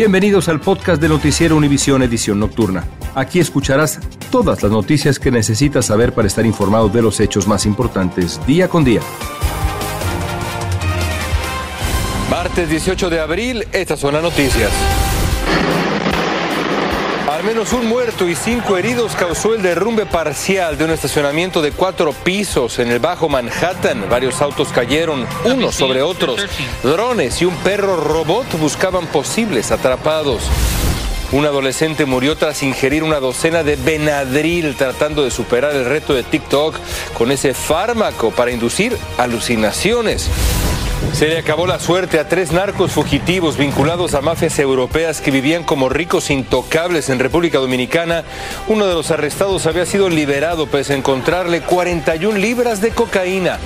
Bienvenidos al podcast de Noticiero Univisión Edición Nocturna. Aquí escucharás todas las noticias que necesitas saber para estar informado de los hechos más importantes día con día. Martes 18 de abril, estas son las noticias. Al menos un muerto y cinco heridos causó el derrumbe parcial de un estacionamiento de cuatro pisos en el Bajo Manhattan. Varios autos cayeron unos sobre otros. Drones y un perro robot buscaban posibles atrapados. Un adolescente murió tras ingerir una docena de Benadryl tratando de superar el reto de TikTok con ese fármaco para inducir alucinaciones. Se le acabó la suerte a tres narcos fugitivos vinculados a mafias europeas que vivían como ricos intocables en República Dominicana. Uno de los arrestados había sido liberado pese a encontrarle 41 libras de cocaína.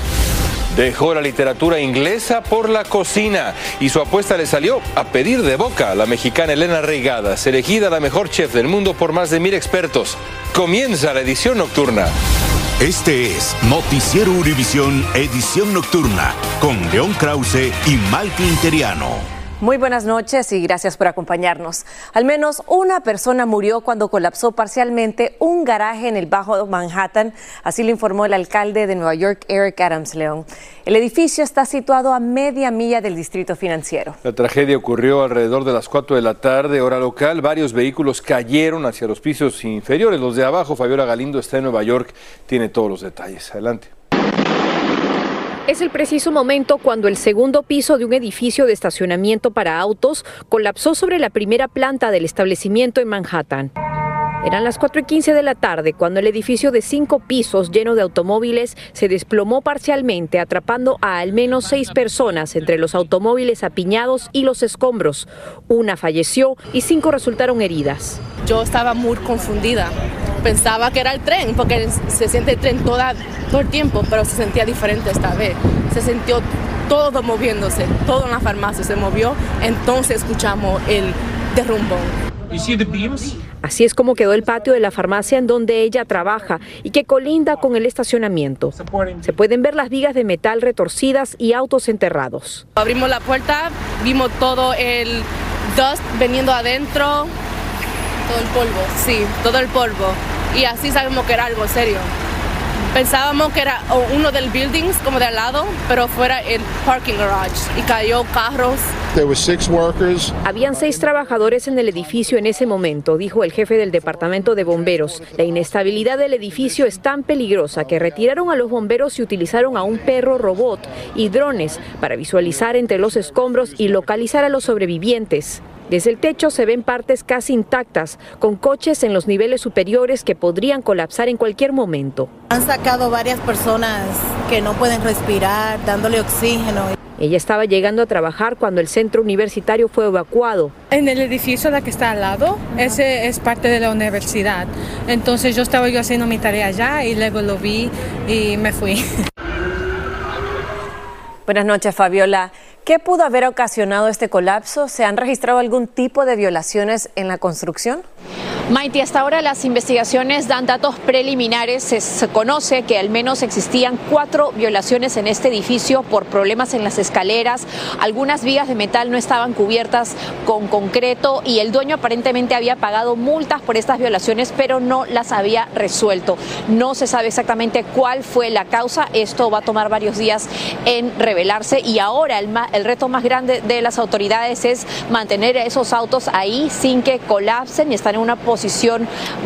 Dejó la literatura inglesa por la cocina y su apuesta le salió a pedir de boca a la mexicana Elena Reigadas, elegida la mejor chef del mundo por más de mil expertos. Comienza la edición nocturna. Este es Noticiero Univisión Edición Nocturna con León Krause y Malky Interiano. Muy buenas noches y gracias por acompañarnos. Al menos una persona murió cuando colapsó parcialmente un garaje en el Bajo Manhattan, así lo informó el alcalde de Nueva York, Eric Adams León. El edificio está situado a media milla del distrito financiero. La tragedia ocurrió alrededor de las 4 de la tarde, hora local. Varios vehículos cayeron hacia los pisos inferiores. Los de abajo, Fabiola Galindo está en Nueva York, tiene todos los detalles. Adelante. Es el preciso momento cuando el segundo piso de un edificio de estacionamiento para autos colapsó sobre la primera planta del establecimiento en Manhattan. Eran las 4 y 15 de la tarde cuando el edificio de cinco pisos lleno de automóviles se desplomó parcialmente, atrapando a al menos seis personas entre los automóviles apiñados y los escombros. Una falleció y cinco resultaron heridas. Yo estaba muy confundida. Pensaba que era el tren, porque se siente el tren toda, todo el tiempo, pero se sentía diferente esta vez. Se sintió todo moviéndose, todo en la farmacia se movió. Entonces escuchamos el derrumbón. Así es como quedó el patio de la farmacia en donde ella trabaja y que colinda con el estacionamiento. Se pueden ver las vigas de metal retorcidas y autos enterrados. Abrimos la puerta, vimos todo el dust veniendo adentro. Todo el polvo. Sí, todo el polvo. Y así sabemos que era algo serio. Pensábamos que era uno del buildings como de al lado, pero fuera el parking garage y cayó carros. Habían seis trabajadores en el edificio en ese momento, dijo el jefe del departamento de bomberos. La inestabilidad del edificio es tan peligrosa que retiraron a los bomberos y utilizaron a un perro robot y drones para visualizar entre los escombros y localizar a los sobrevivientes. Desde el techo se ven partes casi intactas, con coches en los niveles superiores que podrían colapsar en cualquier momento. Han sacado varias personas que no pueden respirar, dándole oxígeno. Ella estaba llegando a trabajar cuando el centro universitario fue evacuado. En el edificio la que está al lado, ese es parte de la universidad. Entonces yo estaba yo haciendo mi tarea allá y luego lo vi y me fui. Buenas noches, Fabiola. ¿Qué pudo haber ocasionado este colapso? ¿Se han registrado algún tipo de violaciones en la construcción? Maite, hasta ahora las investigaciones dan datos preliminares. Se, conoce que al menos existían cuatro violaciones en este edificio por problemas en las escaleras. Algunas vigas de metal no estaban cubiertas con concreto y el dueño aparentemente había pagado multas por estas violaciones, pero no las había resuelto. No se sabe exactamente cuál fue la causa. Esto va a tomar varios días en revelarse y ahora el, el reto más grande de las autoridades es mantener esos autos ahí sin que colapsen y estar en una posición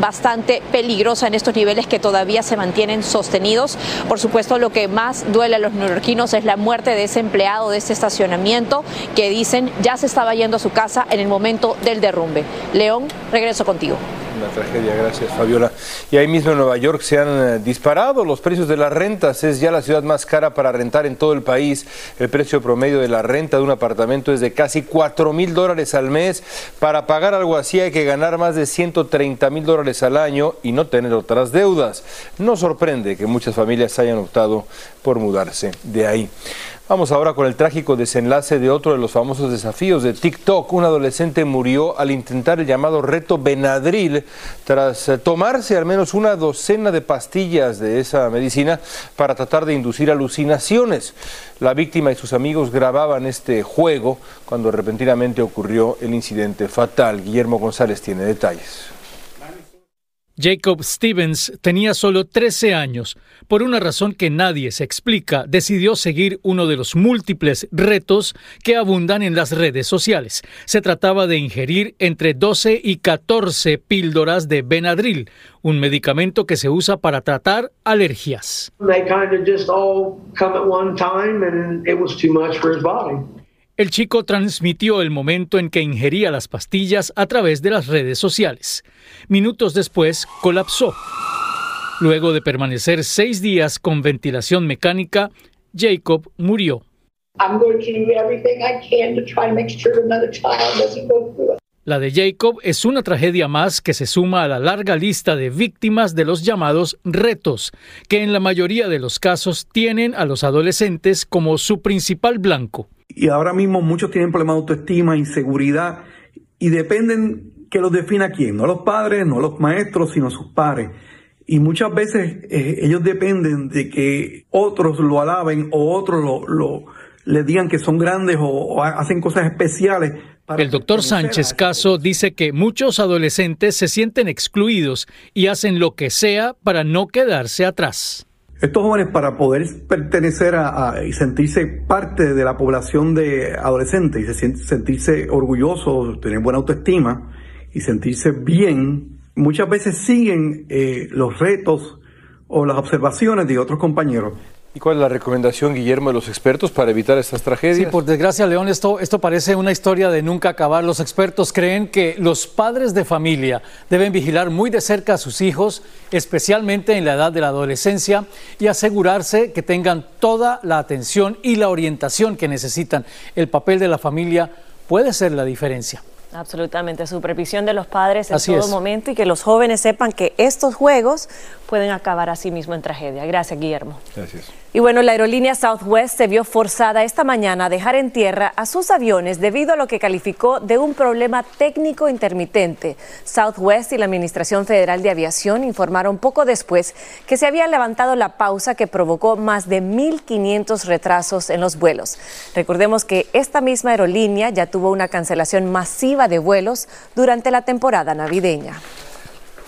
bastante peligrosa en estos niveles que todavía se mantienen sostenidos. Por supuesto, lo que más duele a los neoyorquinos es la muerte de ese empleado de este estacionamiento que dicen ya se estaba yendo a su casa en el momento del derrumbe. León, regreso contigo. Una tragedia, gracias Fabiola. Y ahí mismo en Nueva York se han eh, disparado los precios de las rentas. Es ya la ciudad más cara para rentar en todo el país. El precio promedio de la renta de un apartamento es de casi 4 mil dólares al mes. Para pagar algo así hay que ganar más de 130 mil dólares al año y no tener otras deudas. No sorprende que muchas familias hayan optado por mudarse de ahí. Vamos ahora con el trágico desenlace de otro de los famosos desafíos de TikTok. Un adolescente murió al intentar el llamado reto Benadryl tras eh, tomarse al menos una docena de pastillas de esa medicina para tratar de inducir alucinaciones. La víctima y sus amigos grababan este juego cuando repentinamente ocurrió el incidente fatal. Guillermo González tiene detalles. Jacob Stevens tenía solo 13 años. Por una razón que nadie se explica, decidió seguir uno de los múltiples retos que abundan en las redes sociales. Se trataba de ingerir entre 12 y 14 píldoras de Benadryl, un medicamento que se usa para tratar alergias. El chico transmitió el momento en que ingería las pastillas a través de las redes sociales. Minutos después, colapsó. Luego de permanecer seis días con ventilación mecánica, Jacob murió. La de Jacob es una tragedia más que se suma a la larga lista de víctimas de los llamados retos, que en la mayoría de los casos tienen a los adolescentes como su principal blanco y ahora mismo muchos tienen problemas de autoestima, inseguridad y dependen que los defina quién, no los padres, no los maestros, sino sus pares. Y muchas veces eh, ellos dependen de que otros lo alaben o otros lo, digan que son grandes o, hacen cosas especiales. El doctor Sánchez Caso dice que muchos adolescentes se sienten excluidos y hacen lo que sea para no quedarse atrás. Estos jóvenes para poder pertenecer a, y sentirse parte de la población de adolescentes y sentirse orgullosos, tener buena autoestima y sentirse bien, muchas veces siguen eh, los retos o las observaciones de otros compañeros. ¿Y cuál es la recomendación, Guillermo, de los expertos para evitar estas tragedias? Sí, por desgracia, León, esto, esto parece una historia de nunca acabar. Los expertos creen que los padres de familia deben vigilar muy de cerca a sus hijos, especialmente en la edad de la adolescencia, y asegurarse que tengan toda la atención y la orientación que necesitan. El papel de la familia puede ser la diferencia. Absolutamente, supervisión de los padres en todo momento y que los jóvenes sepan que estos juegos pueden acabar así mismo en tragedia. Gracias, Guillermo. Gracias. Y bueno, la aerolínea Southwest se vio forzada esta mañana a dejar en tierra a sus aviones debido a lo que calificó de un problema técnico intermitente. Southwest y la Administración Federal de Aviación informaron poco después que se había levantado la pausa que provocó más de 1.500 retrasos en los vuelos. Recordemos que esta misma aerolínea ya tuvo una cancelación masiva de vuelos durante la temporada navideña.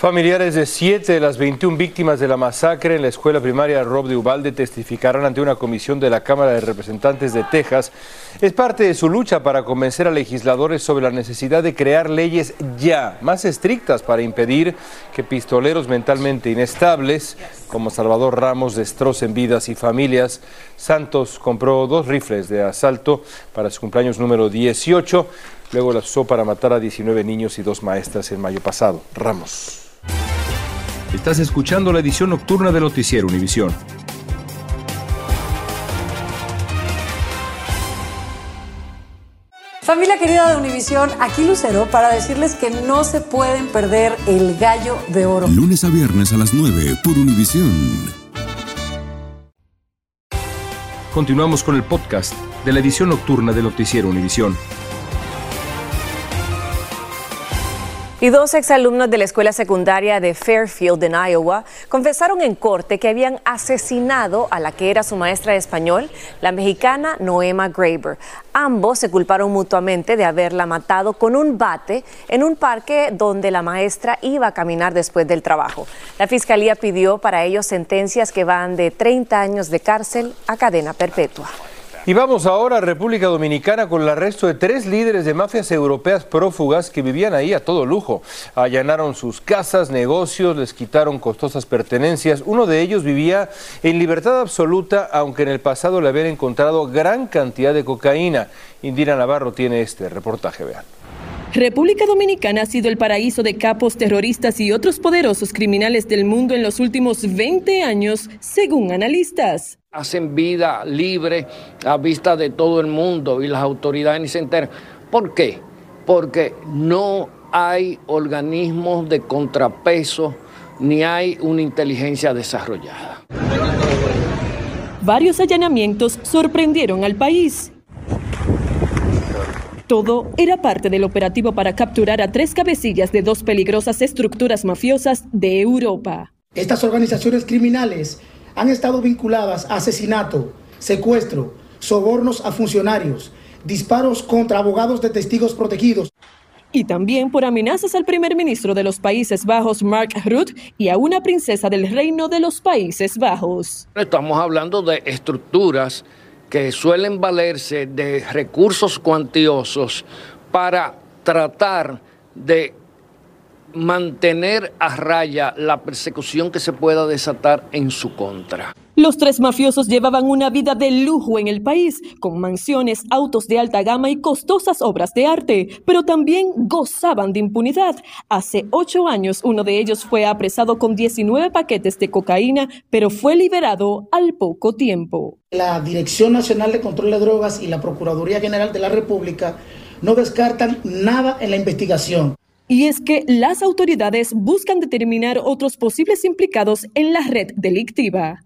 Familiares de siete de las 21 víctimas de la masacre en la escuela primaria Rob de Ubalde testificarán ante una comisión de la Cámara de Representantes de Texas. Es parte de su lucha para convencer a legisladores sobre la necesidad de crear leyes ya más estrictas para impedir que pistoleros mentalmente inestables como Salvador Ramos destrocen vidas y familias. Santos compró dos rifles de asalto para su cumpleaños número 18. Luego las usó para matar a 19 niños y dos maestras en mayo pasado. Ramos. Estás escuchando la edición nocturna de Noticiero Univisión. Familia querida de Univisión, aquí Lucero para decirles que no se pueden perder el gallo de oro. Lunes a viernes a las 9 por Univisión. Continuamos con el podcast de la edición nocturna de Noticiero Univisión. Y dos exalumnos de la escuela secundaria de Fairfield en Iowa confesaron en corte que habían asesinado a la que era su maestra de español, la mexicana Noema Graber. Ambos se culparon mutuamente de haberla matado con un bate en un parque donde la maestra iba a caminar después del trabajo. La fiscalía pidió para ellos sentencias que van de 30 años de cárcel a cadena perpetua. Y vamos ahora a República Dominicana con el arresto de tres líderes de mafias europeas prófugas que vivían ahí a todo lujo. Allanaron sus casas, negocios, les quitaron costosas pertenencias. Uno de ellos vivía en libertad absoluta, aunque en el pasado le habían encontrado gran cantidad de cocaína. Indira Navarro tiene este reportaje, vean. República Dominicana ha sido el paraíso de capos terroristas y otros poderosos criminales del mundo en los últimos 20 años, según analistas. Hacen vida libre a vista de todo el mundo y las autoridades ni se enteran. ¿Por qué? Porque no hay organismos de contrapeso ni hay una inteligencia desarrollada. Varios allanamientos sorprendieron al país. Todo era parte del operativo para capturar a tres cabecillas de dos peligrosas estructuras mafiosas de Europa. Estas organizaciones criminales han estado vinculadas a asesinato, secuestro, sobornos a funcionarios, disparos contra abogados de testigos protegidos. Y también por amenazas al primer ministro de los Países Bajos, Mark Rutte, y a una princesa del Reino de los Países Bajos. Estamos hablando de estructuras que suelen valerse de recursos cuantiosos para tratar de mantener a raya la persecución que se pueda desatar en su contra. Los tres mafiosos llevaban una vida de lujo en el país, con mansiones, autos de alta gama y costosas obras de arte, pero también gozaban de impunidad. Hace ocho años uno de ellos fue apresado con 19 paquetes de cocaína, pero fue liberado al poco tiempo. La Dirección Nacional de Control de Drogas y la Procuraduría General de la República no descartan nada en la investigación. Y es que las autoridades buscan determinar otros posibles implicados en la red delictiva.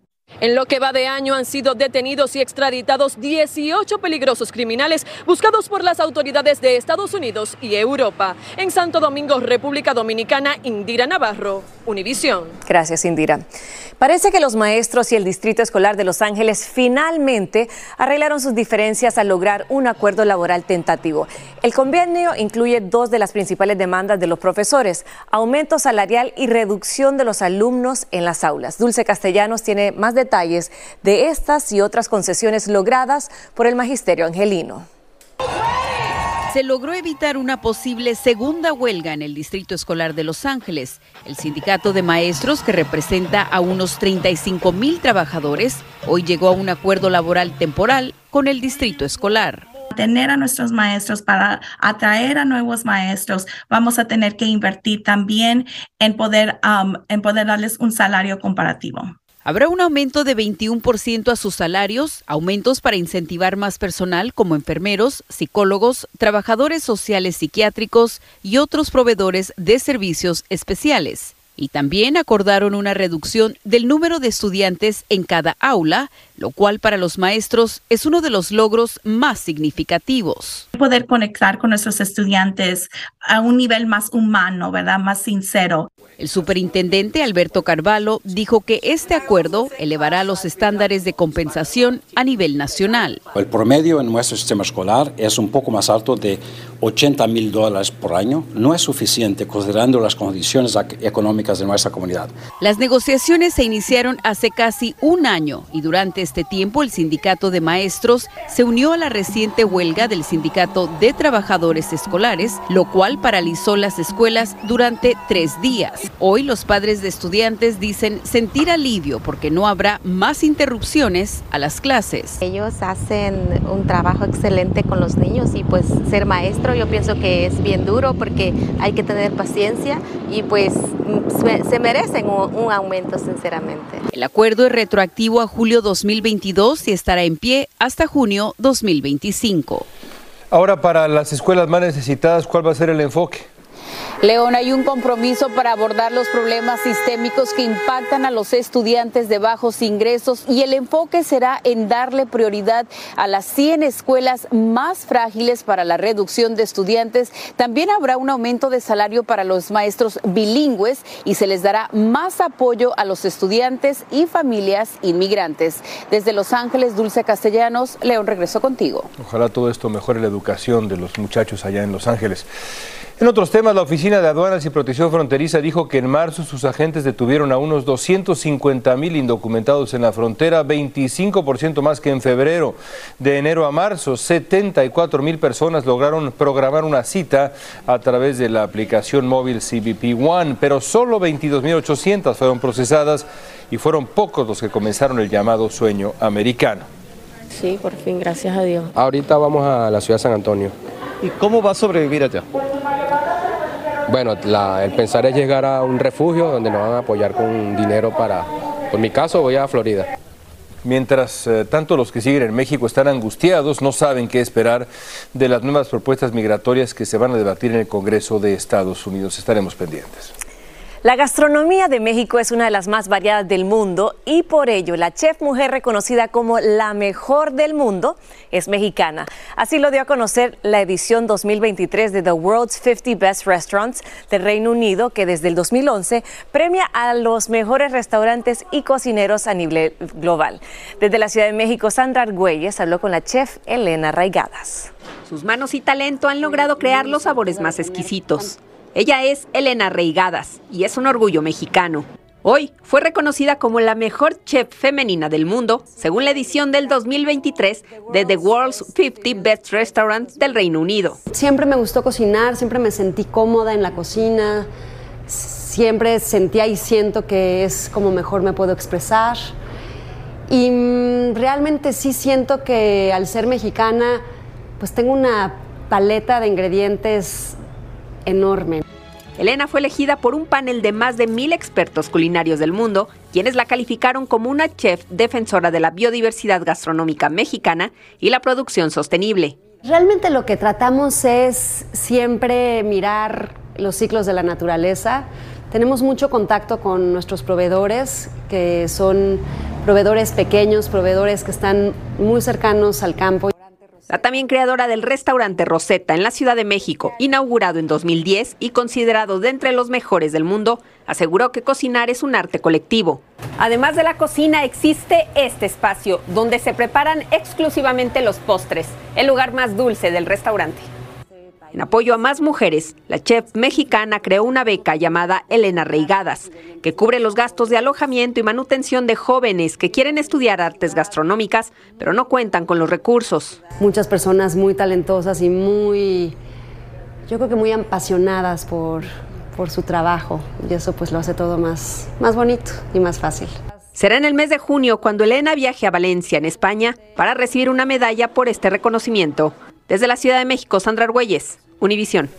En lo que va de año han sido detenidos y extraditados 18 peligrosos criminales buscados por las autoridades de Estados Unidos y Europa. En Santo Domingo, República Dominicana, Indira Navarro, Univisión. Gracias, Indira. Parece que los maestros y el Distrito Escolar de Los Ángeles finalmente arreglaron sus diferencias al lograr un acuerdo laboral tentativo. El convenio incluye dos de las principales demandas de los profesores, aumento salarial y reducción de los alumnos en las aulas. Dulce Castellanos tiene más detalles de estas y otras concesiones logradas por el magisterio angelino se logró evitar una posible segunda huelga en el Distrito Escolar de Los Ángeles. El sindicato de maestros, que representa a unos 35 mil trabajadores, hoy llegó a un acuerdo laboral temporal con el Distrito Escolar tener a nuestros maestros, para atraer a nuevos maestros, vamos a tener que invertir también en poder, um, en poder darles un salario comparativo. Habrá un aumento de 21% a sus salarios, aumentos para incentivar más personal como enfermeros, psicólogos, trabajadores sociales psiquiátricos y otros proveedores de servicios especiales. Y también acordaron una reducción del número de estudiantes en cada aula, lo cual para los maestros es uno de los logros más significativos. Poder conectar con nuestros estudiantes a un nivel más humano, ¿verdad? Más sincero. El superintendente Alberto Carvalho dijo que este acuerdo elevará los estándares de compensación a nivel nacional. El promedio en nuestro sistema escolar es un poco más alto de 80 mil dólares por año. No es suficiente considerando las condiciones económicas de nuestra comunidad. Las negociaciones se iniciaron hace casi un año y durante este tiempo el sindicato de maestros se unió a la reciente huelga del sindicato de trabajadores escolares, lo cual paralizó las escuelas durante tres días. Hoy los padres de estudiantes dicen sentir alivio porque no habrá más interrupciones a las clases. Ellos hacen un trabajo excelente con los niños y pues ser maestro yo pienso que es bien duro porque hay que tener paciencia y pues se merecen un, un aumento sinceramente. El acuerdo es retroactivo a julio 2022 y estará en pie hasta junio 2025. Ahora para las escuelas más necesitadas, ¿cuál va a ser el enfoque? León, hay un compromiso para abordar los problemas sistémicos que impactan a los estudiantes de bajos ingresos y el enfoque será en darle prioridad a las 100 escuelas más frágiles para la reducción de estudiantes. También habrá un aumento de salario para los maestros bilingües y se les dará más apoyo a los estudiantes y familias inmigrantes. Desde Los Ángeles, Dulce Castellanos, León, regreso contigo. Ojalá todo esto mejore la educación de los muchachos allá en Los Ángeles. En otros temas, la Oficina de Aduanas y Protección Fronteriza dijo que en marzo sus agentes detuvieron a unos 250 mil indocumentados en la frontera, 25% más que en febrero. De enero a marzo, 74 mil personas lograron programar una cita a través de la aplicación móvil CBP One, pero solo 22.800 fueron procesadas y fueron pocos los que comenzaron el llamado sueño americano. Sí, por fin, gracias a Dios. Ahorita vamos a la ciudad de San Antonio. ¿Y cómo va a sobrevivir allá? Bueno, el pensar es llegar a un refugio donde nos van a apoyar con dinero para, por mi caso, voy a Florida. Mientras eh, tanto los que siguen en México están angustiados, no saben qué esperar de las nuevas propuestas migratorias que se van a debatir en el Congreso de Estados Unidos. Estaremos pendientes. La gastronomía de México es una de las más variadas del mundo y por ello la chef mujer reconocida como la mejor del mundo es mexicana. Así lo dio a conocer la edición 2023 de The World's 50 Best Restaurants del Reino Unido que desde el 2011 premia a los mejores restaurantes y cocineros a nivel global. Desde la Ciudad de México, Sandra Argüelles habló con la chef Elena Raigadas. Sus manos y talento han logrado crear los sabores más exquisitos. Ella es Elena Reigadas y es un orgullo mexicano. Hoy fue reconocida como la mejor chef femenina del mundo, según la edición del 2023 de The World's 50 Best Restaurants del Reino Unido. Siempre me gustó cocinar, siempre me sentí cómoda en la cocina, siempre sentía y siento que es como mejor me puedo expresar. Y mm, realmente sí siento que al ser mexicana, pues tengo una paleta de ingredientes enorme. Elena fue elegida por un panel de más de mil expertos culinarios del mundo, quienes la calificaron como una chef defensora de la biodiversidad gastronómica mexicana y la producción sostenible. Realmente lo que tratamos es siempre mirar los ciclos de la naturaleza. Tenemos mucho contacto con nuestros proveedores, que son proveedores pequeños, proveedores que están muy cercanos al campo. La también creadora del restaurante Rosetta en la Ciudad de México, inaugurado en 2010 y considerado de entre los mejores del mundo, aseguró que cocinar es un arte colectivo. Además de la cocina existe este espacio donde se preparan exclusivamente los postres, el lugar más dulce del restaurante. En apoyo a más mujeres, la chef mexicana creó una beca llamada Elena Reigadas, que cubre los gastos de alojamiento y manutención de jóvenes que quieren estudiar artes gastronómicas, pero no cuentan con los recursos. Muchas personas muy talentosas y muy, yo creo que muy apasionadas por, por su trabajo, y eso pues lo hace todo más, más bonito y más fácil. Será en el mes de junio cuando Elena viaje a Valencia, en España, para recibir una medalla por este reconocimiento. Desde la Ciudad de México, Sandra Argüelles, Univisión.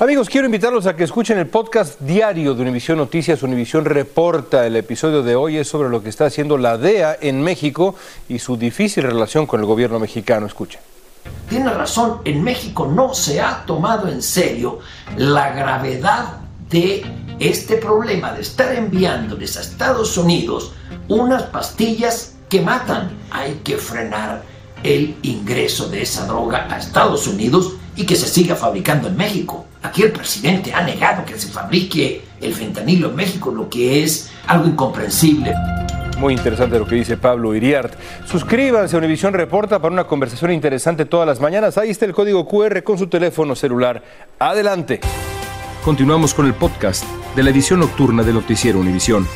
Amigos, quiero invitarlos a que escuchen el podcast diario de Univisión Noticias. Univisión Reporta. El episodio de hoy es sobre lo que está haciendo la DEA en México y su difícil relación con el gobierno mexicano. Escuchen. Tiene razón, en México no se ha tomado en serio la gravedad de este problema de estar enviándoles a Estados Unidos unas pastillas que matan. Hay que frenar el ingreso de esa droga a Estados Unidos y que se siga fabricando en México. Aquí el presidente ha negado que se fabrique el fentanilo en México, lo que es algo incomprensible. Muy interesante lo que dice Pablo Iriart. Suscríbanse a Univisión Reporta para una conversación interesante todas las mañanas. Ahí está el código QR con su teléfono celular. Adelante. Continuamos con el podcast de la edición nocturna de Noticiero Univisión.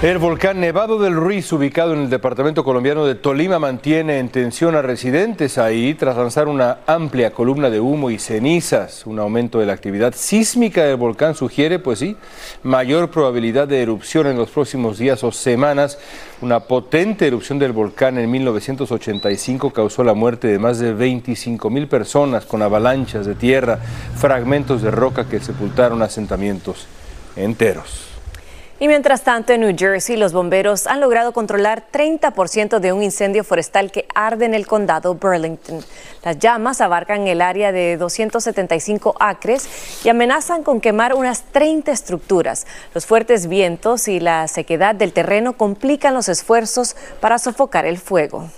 El volcán Nevado del Ruiz, ubicado en el departamento colombiano de Tolima, mantiene en tensión a residentes ahí tras lanzar una amplia columna de humo y cenizas. Un aumento de la actividad sísmica del volcán sugiere, pues sí, mayor probabilidad de erupción en los próximos días o semanas. Una potente erupción del volcán en 1985 causó la muerte de más de 25 mil personas con avalanchas de tierra, fragmentos de roca que sepultaron asentamientos enteros. Y mientras tanto, en New Jersey, los bomberos han logrado controlar 30% de un incendio forestal que arde en el condado Burlington. Las llamas abarcan el área de 275 acres y amenazan con quemar unas 30 estructuras. Los fuertes vientos y la sequedad del terreno complican los esfuerzos para sofocar el fuego.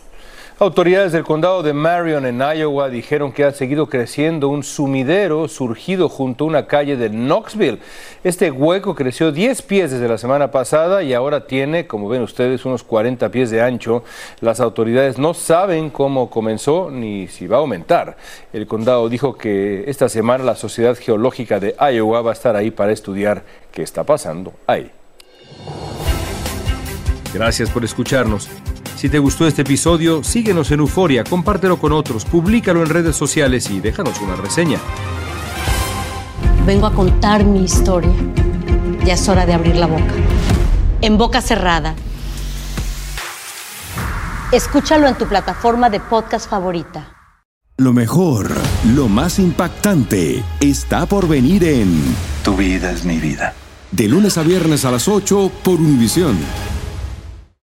Autoridades del condado de Marion en Iowa dijeron que ha seguido creciendo un sumidero surgido junto a una calle de Knoxville. Este hueco creció 10 pies desde la semana pasada y ahora tiene, como ven ustedes, unos 40 pies de ancho. Las autoridades no saben cómo comenzó ni si va a aumentar. El condado dijo que esta semana la Sociedad Geológica de Iowa va a estar ahí para estudiar qué está pasando ahí. Gracias por escucharnos. Si te gustó este episodio, síguenos en Euforia, compártelo con otros, públicalo en redes sociales y déjanos una reseña. Vengo a contar mi historia. Ya es hora de abrir la boca. En boca cerrada. Escúchalo en tu plataforma de podcast favorita. Lo mejor, lo más impactante, está por venir en Tu vida es mi vida. De lunes a viernes a las 8 por Univisión.